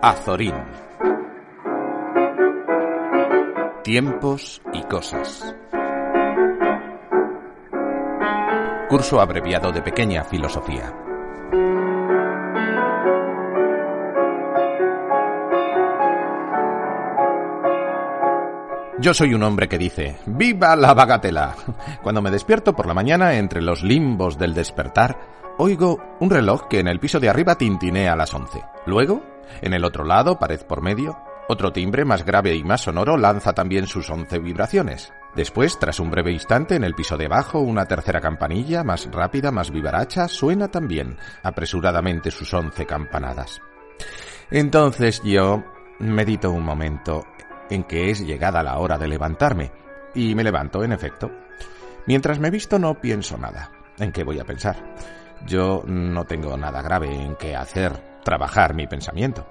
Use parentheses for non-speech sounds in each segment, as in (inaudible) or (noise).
Azorín. Tiempos y cosas. Curso abreviado de pequeña filosofía. Yo soy un hombre que dice, ¡Viva la bagatela! Cuando me despierto por la mañana entre los limbos del despertar, oigo un reloj que en el piso de arriba tintinea a las once. Luego, en el otro lado, pared por medio, otro timbre más grave y más sonoro lanza también sus once vibraciones. Después, tras un breve instante, en el piso de abajo, una tercera campanilla, más rápida, más vivaracha, suena también apresuradamente sus once campanadas. Entonces yo medito un momento en que es llegada la hora de levantarme, y me levanto, en efecto. Mientras me visto no pienso nada. ¿En qué voy a pensar? Yo no tengo nada grave en qué hacer trabajar mi pensamiento.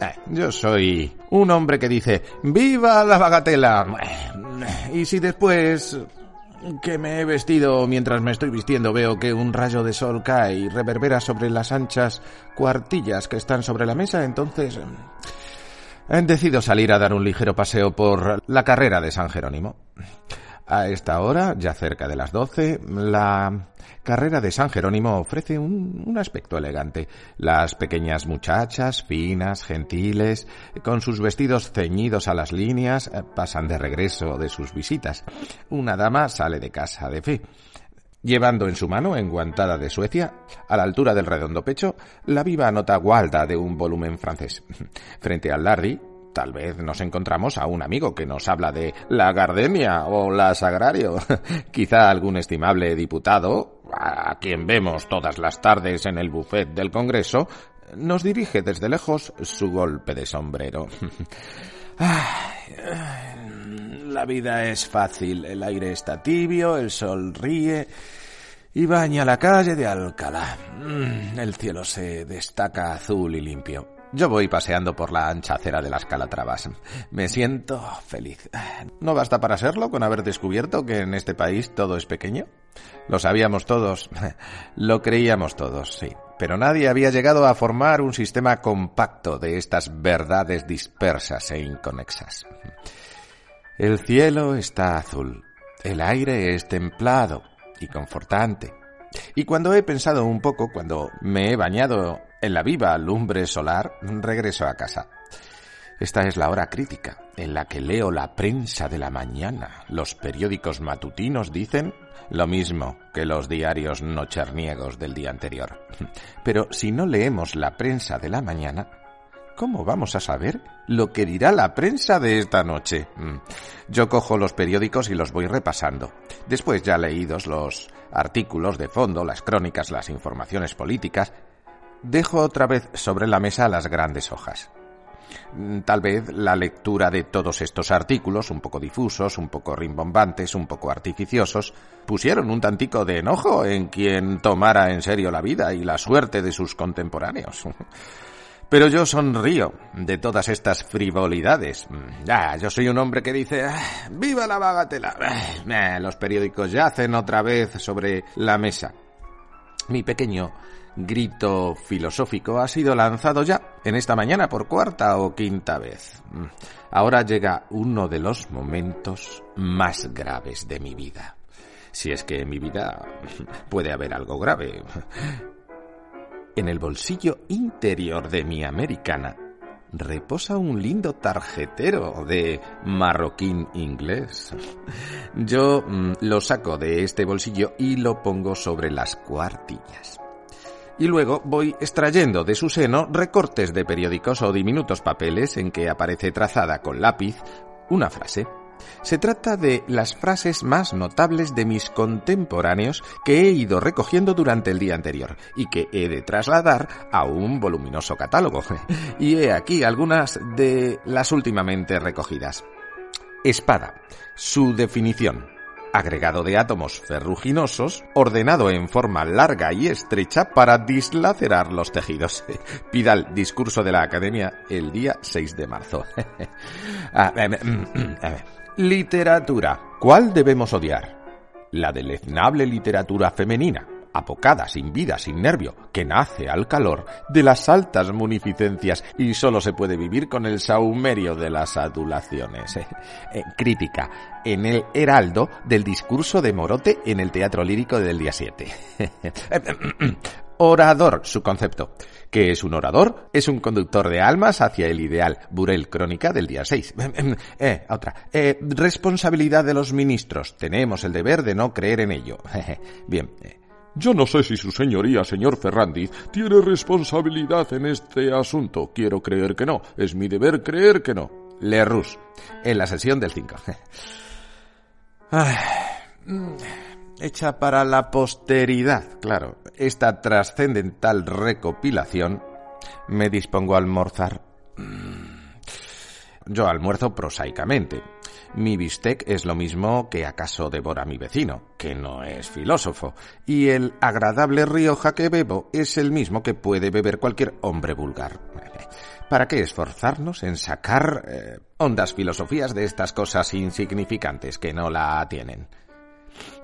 Eh, yo soy un hombre que dice, ¡Viva la bagatela! Y si después que me he vestido mientras me estoy vistiendo veo que un rayo de sol cae y reverbera sobre las anchas cuartillas que están sobre la mesa, entonces Decido salir a dar un ligero paseo por la carrera de San Jerónimo. A esta hora, ya cerca de las doce, la carrera de San Jerónimo ofrece un, aspecto elegante. Las pequeñas muchachas, finas, gentiles, con sus vestidos ceñidos a las líneas, pasan de regreso de sus visitas. Una dama sale de casa de fe llevando en su mano, enguantada de Suecia, a la altura del redondo pecho, la viva nota gualda de un volumen francés. (laughs) Frente al Lardy, tal vez nos encontramos a un amigo que nos habla de la gardenia o la sagrario, (laughs) quizá algún estimable diputado, a quien vemos todas las tardes en el buffet del Congreso, nos dirige desde lejos su golpe de sombrero. (laughs) La vida es fácil, el aire está tibio, el sol ríe y baña la calle de Alcalá. Mm, el cielo se destaca azul y limpio. Yo voy paseando por la ancha acera de las Calatravas. Me siento feliz. ¿No basta para serlo con haber descubierto que en este país todo es pequeño? Lo sabíamos todos, (laughs) lo creíamos todos, sí. Pero nadie había llegado a formar un sistema compacto de estas verdades dispersas e inconexas. El cielo está azul, el aire es templado y confortante. Y cuando he pensado un poco, cuando me he bañado en la viva lumbre solar, regreso a casa. Esta es la hora crítica, en la que leo la prensa de la mañana. Los periódicos matutinos dicen lo mismo que los diarios nocherniegos del día anterior. Pero si no leemos la prensa de la mañana, ¿Cómo vamos a saber lo que dirá la prensa de esta noche? Mm. Yo cojo los periódicos y los voy repasando. Después, ya leídos los artículos de fondo, las crónicas, las informaciones políticas, dejo otra vez sobre la mesa las grandes hojas. Mm, tal vez la lectura de todos estos artículos, un poco difusos, un poco rimbombantes, un poco artificiosos, pusieron un tantico de enojo en quien tomara en serio la vida y la suerte de sus contemporáneos. (laughs) Pero yo sonrío de todas estas frivolidades. Ya, yo soy un hombre que dice, ah, ¡viva la bagatela! Ah, los periódicos yacen otra vez sobre la mesa. Mi pequeño grito filosófico ha sido lanzado ya en esta mañana por cuarta o quinta vez. Ahora llega uno de los momentos más graves de mi vida. Si es que en mi vida puede haber algo grave. En el bolsillo interior de mi americana reposa un lindo tarjetero de marroquín inglés. Yo mm, lo saco de este bolsillo y lo pongo sobre las cuartillas. Y luego voy extrayendo de su seno recortes de periódicos o diminutos papeles en que aparece trazada con lápiz una frase. Se trata de las frases más notables de mis contemporáneos que he ido recogiendo durante el día anterior y que he de trasladar a un voluminoso catálogo. (laughs) Y he aquí algunas de las últimamente recogidas. Espada. Su definición. Agregado de átomos ferruginosos, ordenado en forma larga y estrecha para dislacerar los tejidos. (laughs) Pidal, discurso de la Academia, el día 6 de marzo. (laughs) Ah, mm, a ver. Literatura. ¿Cuál debemos odiar? La deleznable literatura femenina, apocada, sin vida, sin nervio, que nace al calor de las altas munificencias y solo se puede vivir con el saumerio de las adulaciones. Eh, crítica, en el heraldo del discurso de Morote en el Teatro Lírico del día 7. (laughs) Orador, su concepto. ¿Qué es un orador? Es un conductor de almas hacia el ideal. Burel, crónica del día 6. eh, otra. Eh, responsabilidad de los ministros. Tenemos el deber de no creer en ello. (laughs) Bien. Eh. Yo no sé si su señoría, señor Ferrandiz, tiene responsabilidad en este asunto. Quiero creer que no. Es mi deber creer que no. Le Rus, en la sesión del 5. (laughs) hecha para la posteridad, claro. Esta trascendental recopilación me dispongo a almorzar. Mm. Yo almuerzo prosaicamente. Mi bistec es lo mismo que acaso devora mi vecino, que no es filósofo, y el agradable Rioja que bebo es el mismo que puede beber cualquier hombre vulgar. ¿Para qué esforzarnos en sacar eh, hondas filosofías de estas cosas insignificantes que no la tienen?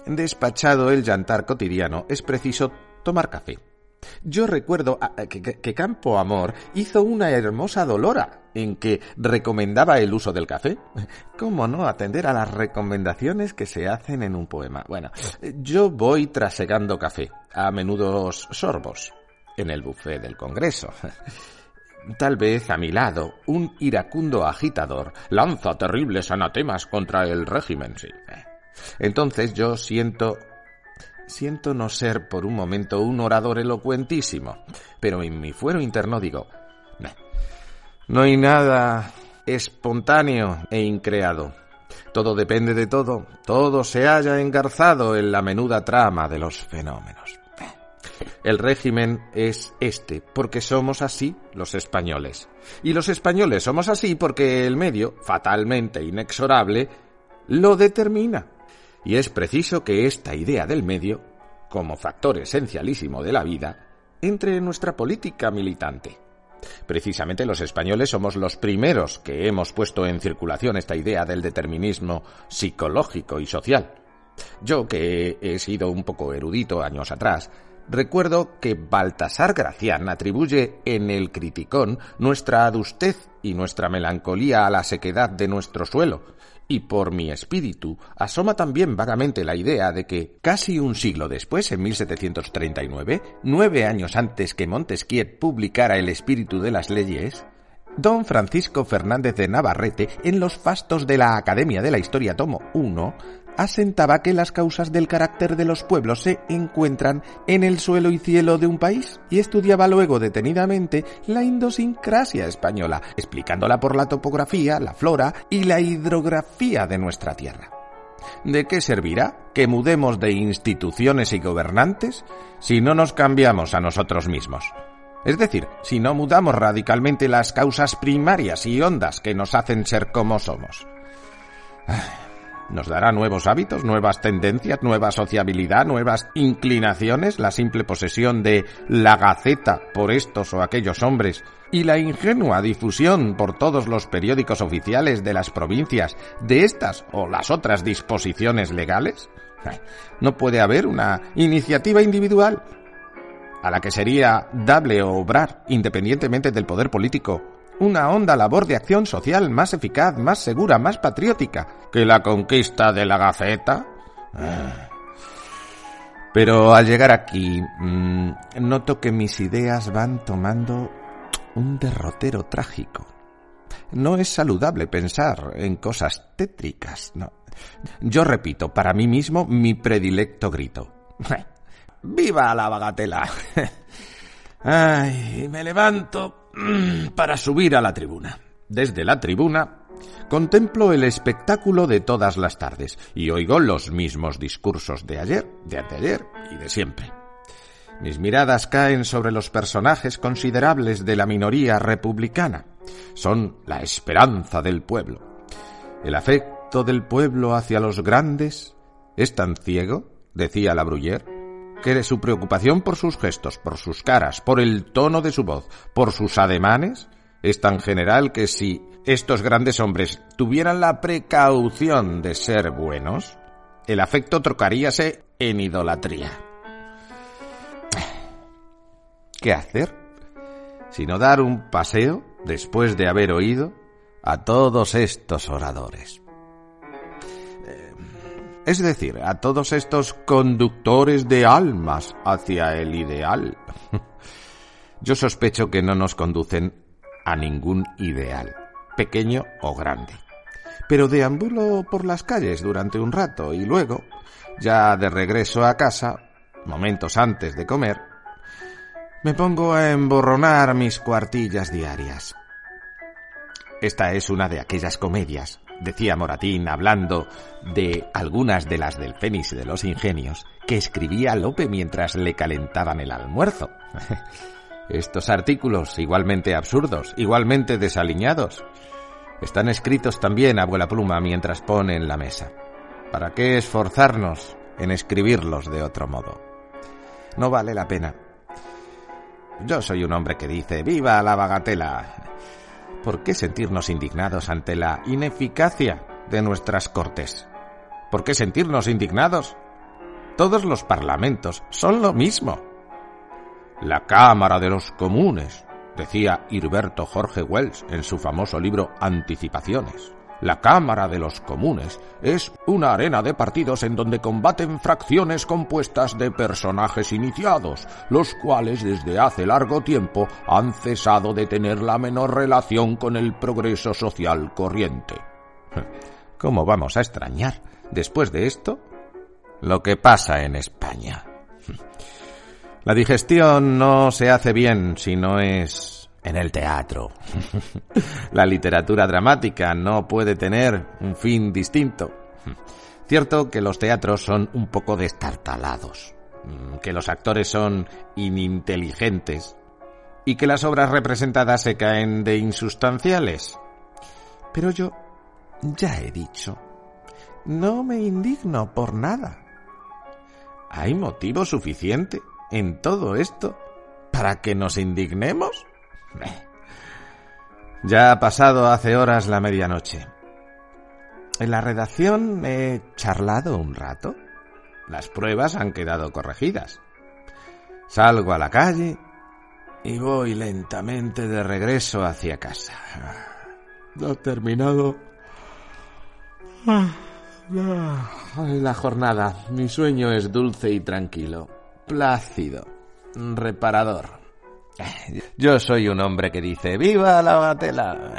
Despachado el yantar cotidiano, es preciso tomar café. Yo recuerdo que, Campo Amor hizo una hermosa dolora en que recomendaba el uso del café. (laughs) ¿Cómo no atender a las recomendaciones que se hacen en un poema? Bueno, yo voy trasegando café, a menudos sorbos, en el buffet del Congreso. (laughs) Tal vez a mi lado, un iracundo agitador lanza terribles anatemas contra el régimen, sí. Entonces yo siento siento no ser por un momento un orador elocuentísimo, pero en mi fuero interno digo, no hay nada espontáneo e increado. Todo depende de todo, todo se haya engarzado en la menuda trama de los fenómenos. El régimen es este, porque somos así los españoles. Y los españoles somos así porque el medio, fatalmente inexorable, lo determina. Y es preciso que esta idea del medio, como factor esencialísimo de la vida, entre en nuestra política militante. Precisamente los españoles somos los primeros que hemos puesto en circulación esta idea del determinismo psicológico y social. Yo, que he sido un poco erudito años atrás, recuerdo que Baltasar Gracián atribuye en el Criticón nuestra adustez y nuestra melancolía a la sequedad de nuestro suelo, y por mi espíritu asoma también vagamente la idea de que casi un siglo después, en 1739, nueve años antes que Montesquieu publicara El espíritu de las leyes, don Francisco Fernández de Navarrete, en los fastos de la Academia de la Historia tomo 1, asentaba que las causas del carácter de los pueblos se encuentran en el suelo y cielo de un país y estudiaba luego detenidamente la idiosincrasia española, explicándola por la topografía, la flora y la hidrografía de nuestra tierra. ¿De qué servirá que mudemos de instituciones y gobernantes si no nos cambiamos a nosotros mismos? Es decir, si no mudamos radicalmente las causas primarias y hondas que nos hacen ser como somos. ¿Nos dará nuevos hábitos, nuevas tendencias, nueva sociabilidad, nuevas inclinaciones, la simple posesión de la gaceta por estos o aquellos hombres y la ingenua difusión por todos los periódicos oficiales de las provincias de estas o las otras disposiciones legales? ¿No puede haber una iniciativa individual a la que sería dable obrar independientemente del poder político una honda labor de acción social más eficaz, más segura, más patriótica que la conquista de la Gaceta. Ah. Pero al llegar aquí, mm, noto que mis ideas van tomando un derrotero trágico. No es saludable pensar en cosas tétricas, no. Yo repito para mí mismo mi predilecto grito. (laughs) ¡Viva la bagatela! (laughs) Ay, me levanto para subir a la tribuna. Desde la tribuna contemplo el espectáculo de todas las tardes y oigo los mismos discursos de ayer, de anteayer y de siempre. Mis miradas caen sobre los personajes considerables de la minoría republicana. Son la esperanza del pueblo. El afecto del pueblo hacia los grandes es tan ciego, decía la Bruyère, que su preocupación por sus gestos, por sus caras, por el tono de su voz, por sus ademanes, es tan general que si estos grandes hombres tuvieran la precaución de ser buenos, el afecto trocaríase en idolatría. qué hacer sino dar un paseo después de haber oído a todos estos oradores. Es decir, a todos estos conductores de almas hacia el ideal. (laughs) Yo sospecho que no nos conducen a ningún ideal, pequeño o grande. Pero deambulo por las calles durante un rato y luego, ya de regreso a casa, momentos antes de comer, me pongo a emborronar mis cuartillas diarias. Esta es una de aquellas comedias, decía Moratín hablando de algunas de las del Fénix de los Ingenios, que escribía Lope mientras le calentaban el almuerzo. (laughs) Estos artículos, igualmente absurdos, igualmente desaliñados, están escritos también a vuela pluma mientras pone en la mesa. ¿Para qué esforzarnos en escribirlos de otro modo? No vale la pena. Yo soy un hombre que dice, viva la bagatela. ¿Por qué sentirnos indignados ante la ineficacia de nuestras cortes? ¿Por qué sentirnos indignados? Todos los parlamentos son lo mismo. La Cámara de los Comunes, decía Hirberto Jorge Wells en su famoso libro Anticipaciones. La Cámara de los Comunes es una arena de partidos en donde combaten fracciones compuestas de personajes iniciados, los cuales desde hace largo tiempo han cesado de tener la menor relación con el progreso social corriente. (laughs) ¿Cómo vamos a extrañar, después de esto, lo que pasa en España? (laughs) La digestión no se hace bien si no es en el teatro. (laughs) La literatura dramática no puede tener un fin distinto. Cierto que los teatros son un poco destartalados, que los actores son ininteligentes y que las obras representadas se caen de insustanciales. Pero yo ya he dicho, no me indigno por nada. ¿Hay motivo suficiente en todo esto para que nos indignemos? (coughs) Ya ha pasado hace horas la medianoche. En la redacción he charlado un rato. Las pruebas han quedado corregidas. Salgo a la calle y voy lentamente de regreso hacia casa. Ha terminado la jornada. Mi sueño es dulce y tranquilo, plácido, reparador. Yo soy un hombre que dice, ¡Viva la batela!